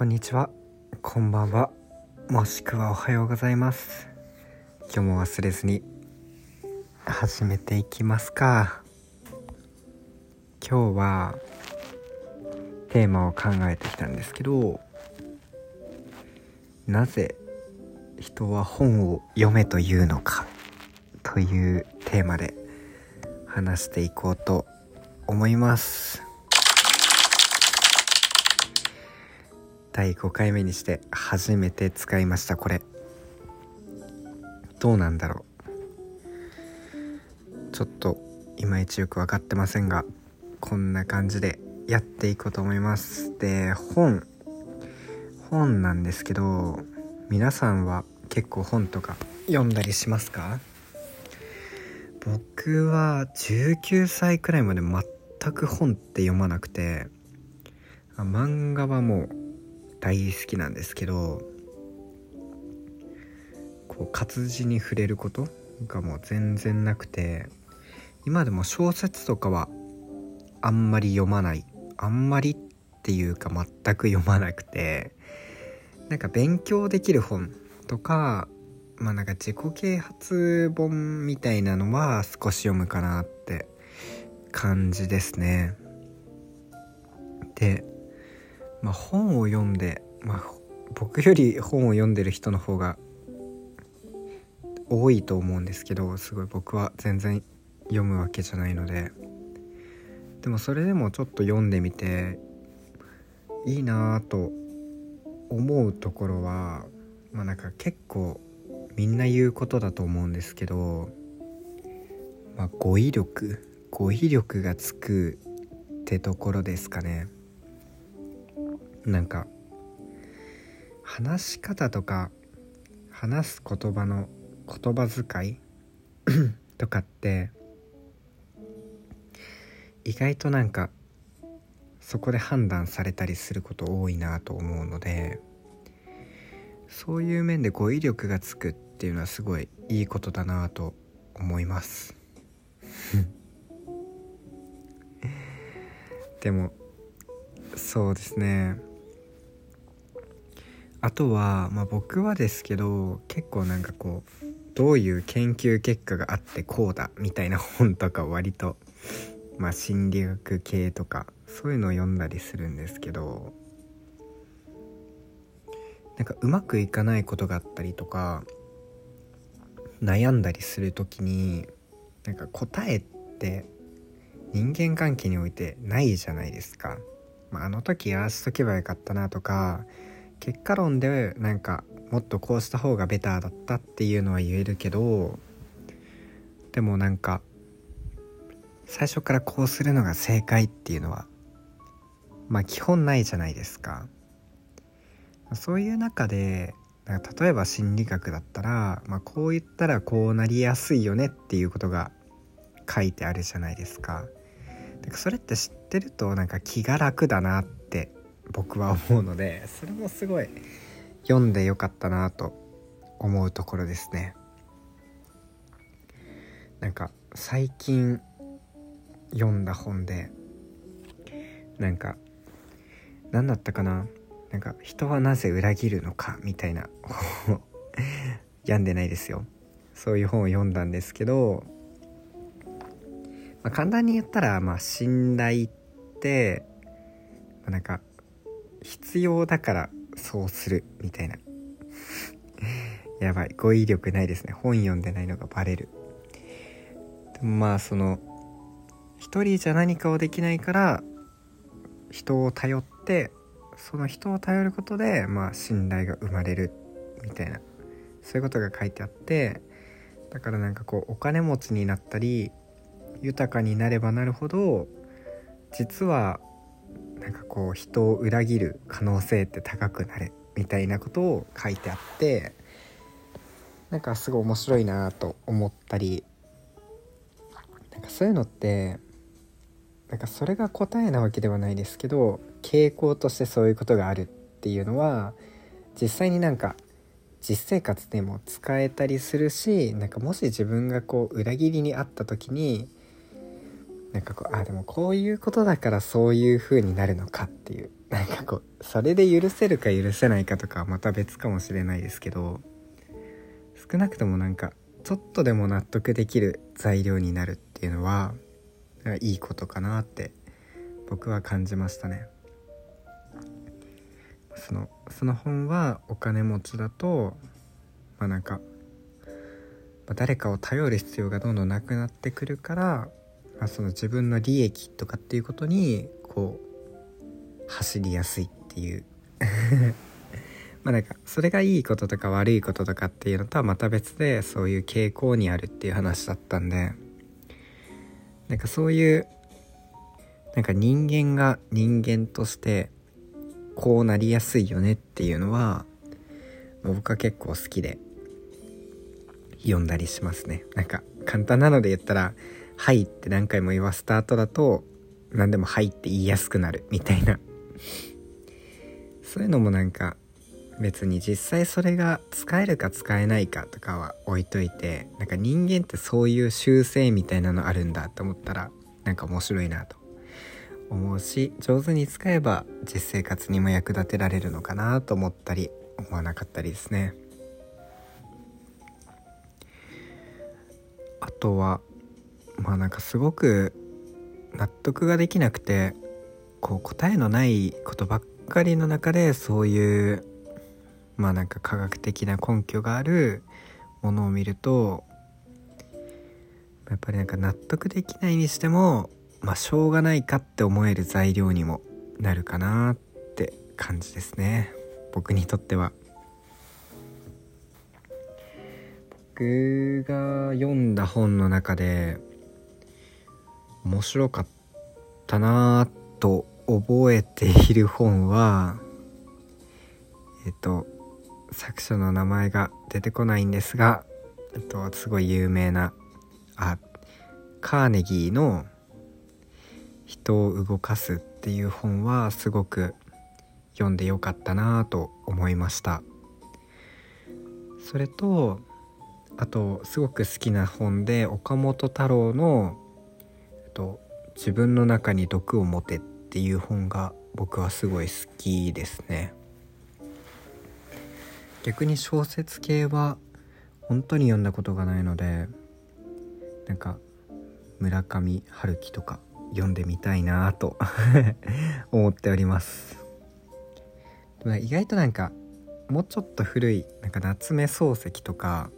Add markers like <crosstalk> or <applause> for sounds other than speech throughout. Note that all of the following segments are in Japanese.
こんにちは。こんばんは。もしくはおはようございます。今日も忘れずに始めていきますか。今日はテーマを考えてきたんですけどなぜ人は本を読めというのかというテーマで話していこうと思います。第5回目にして初めて使いましたこれ。どうなんだろう。ちょっといまいちよく分かってませんがこんな感じでやっていこうと思います。で本。本なんですけど皆さんは結構本とか読んだりしますか？僕は19歳くらいまで全く本って読まなくて漫画はもう大好きなんですけどこう活字に触れることがもう全然なくて今でも小説とかはあんまり読まない。あんまりっていうか全く読まなくてなんか勉強できる本とかまあなんか自己啓発本みたいなのは少し読むかなって感じですね。でまあ、本を読んで、まあ、僕より本を読んでる人の方が多いと思うんですけどすごい僕は全然読むわけじゃないのででもそれでもちょっと読んでみていいなぁと思うところはまあなんか結構みんな言うことだと思うんですけど、まあ、語彙力語彙力がつくってところですかね。なんか話し方とか話す言葉の言葉遣い <coughs> とかって意外となんかそこで判断されたりすること多いなと思うのでそういう面で語彙力がつくっていうのはすごいいいことだなと思います。<laughs> でもそうですね。あとは、まあ、僕はですけど結構なんかこうどういう研究結果があってこうだみたいな本とか割とまあ心理学系とかそういうのを読んだりするんですけどなんかうまくいかないことがあったりとか悩んだりする時になんか答えって人間関係においてないじゃないですか。まあ、あの時ああしとけばよかったなとか結果論でなんかもっとこうした方がベターだったっていうのは言えるけどでもなんか最初からこうするのが正解っていうのはまあ基本ないじゃないですかそういう中で例えば心理学だったら、まあ、こう言ったらこうなりやすいよねっていうことが書いてあるじゃないですか。かそれって知ってるとなんか気が楽だなって僕は思うのでそれもすごい読んでよかったなと思うところですね。なんか最近読んだ本でなんか何だったかな？なんか人はなぜ裏切るのか？みたいな <laughs> 病んでないですよ。そういう本を読んだんですけど、まあ、簡単に言ったらまあ信頼って、まあ、なんか必要だからそうするみたいな。<laughs> やばい。語彙力ないですね。本読んでないのがバレる。でもまあその一人じゃ何かをできないから人を頼ってその人を頼ることでまあ信頼が生まれるみたいな。そういうことが書いてあってだからなんかこうお金持ちになったり豊かになればなるほど実はなんかこう人を裏切る可能性って高くなるみたいなことを書いてあってなんかすごい面白いなと思ったりなんかそういうのってなんかそれが答えなわけではないですけど傾向としてそういうことがあるっていうのは実際になんか実生活でも使えたりするしなんかもし自分がこう裏切りにあった時になんかこうあでもこういうことだからそういう風になるのかっていうなんかこうそれで許せるか許せないかとかはまた別かもしれないですけど少なくともなんかちょっとでも納得できる材料になるっていうのはいいことかなって僕は感じましたね。そのその本はお金持ちだとまあなんか、まあ、誰かを頼る必要がどんどんなくなってくるから、まあ、その自分の利益とかっていうことにこう走りやすいっていう。<laughs> まあなんかそれがいいこととか悪いこととかっていうのとはまた別でそういう傾向にあるっていう話だったんで。なんかそういうなんか人間が人間としてこうなりやすいよねっていうのは僕は結構好きで読んだりしますね。なんか簡単なので言ったら「はい」って何回も言わせた後だと何でも「はい」って言いやすくなるみたいな。そういうのもなんか別に実際それが使えるか使えないかとかは置いといてなんか人間ってそういう習性みたいなのあるんだと思ったらなんか面白いなと思うし上手に使えば実生活にも役立てられるのかなと思ったり思わなかったりですね。あとはまあなんかすごく納得ができなくてこう答えのないことばっかりの中でそういうまあなんか科学的な根拠があるものを見るとやっぱりなんか納得できないにしてもまあしょうがないかって思える材料にもなるかなって感じですね。僕にとっては。僕が読んだ本の中で面白かったなぁと覚えている本はえっと作者の名前が出てこないんですが、えっと、すごい有名なあカーネギーの「人を動かす」っていう本はすごく読んでよかったなぁと思いました。それとあとすごく好きな本で岡本太郎の「と、自分の中に毒を持て」っていう本が僕はすごい好きですね。逆に小説系は本当に読んだことがないのでなんか村上春樹とか読んでみたいなと <laughs> 思っております。意外となんかもうちょっと古いなんか夏目漱石とか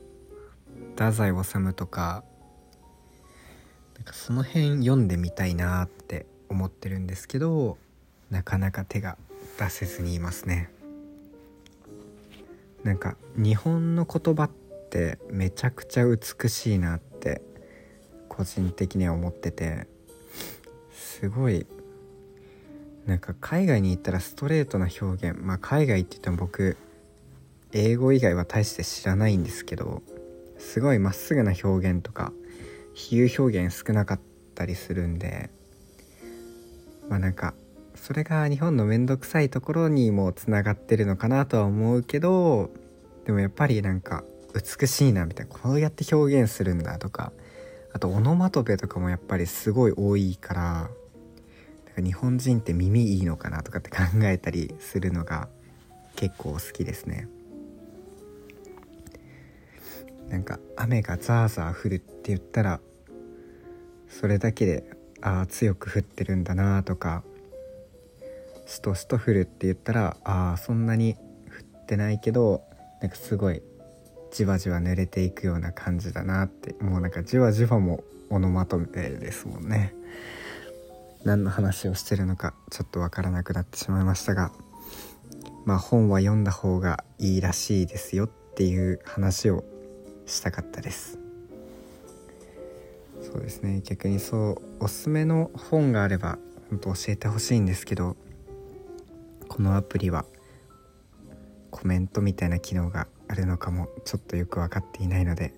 太宰治とかその辺読んでみたいなって思ってるんですけどなかなか手が出せずにいますね。なんか日本の言葉ってめちゃくちゃ美しいなって個人的には思っててすごいなんか海外に行ったらストレートな表現まあ海外って言っても僕英語以外は大して知らないんですけどすごいまっすぐな表現とか比喩表現少なかったりするんでまあなんかそれが日本の面倒くさいところにもつながってるのかなとは思うけどでもやっぱりなんか美しいなみたいなこうやって表現するんだとかあとオノマトペとかもやっぱりすごい多いからなんか日本人って耳いいのかなとかって考えたりするのが結構好きですね。なんか雨がザーザー降るって言ったらそれだけでああ強く降ってるんだなとかしとしと降るって言ったらああそんなに降ってないけどなんかすごいじわじわ濡れていくような感じだなってもうなんかじわじわもオノマトペですもんね。何の話をしてるのかちょっとわからなくなってしまいましたがまあ本は読んだ方がいいらしいですよっていう話をしたかったです。そうですね。逆にそうおすすめの本があれば本当教えてほしいんですけどこのアプリはコメントみたいな機能があるのかもちょっとよく分かっていないので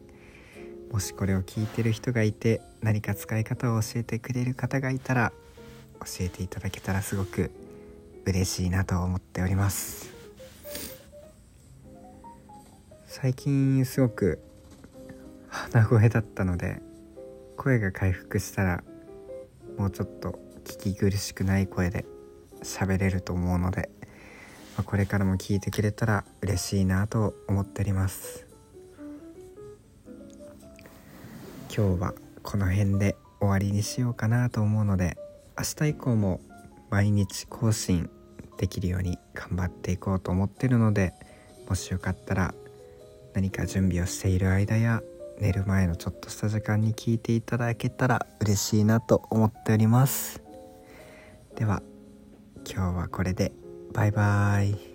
もしこれを聞いてる人がいて何か使い方を教えてくれる方がいたら教えていただけたらすごく嬉しいなと思っております。最近すごく鼻声だったので声が回復したらもうちょっと聞き苦しくない声で喋れると思うので、まあ、これからも聞いてくれたら嬉しいなと思っております。今日はこの辺で終わりにしようかなと思うので明日以降も毎日更新できるように頑張っていこうと思ってるのでもしよかったら何か準備をしている間や寝る前のちょっとした時間に聞いていただけたら嬉しいなと思っております。では今日はこれで。バイバーイ。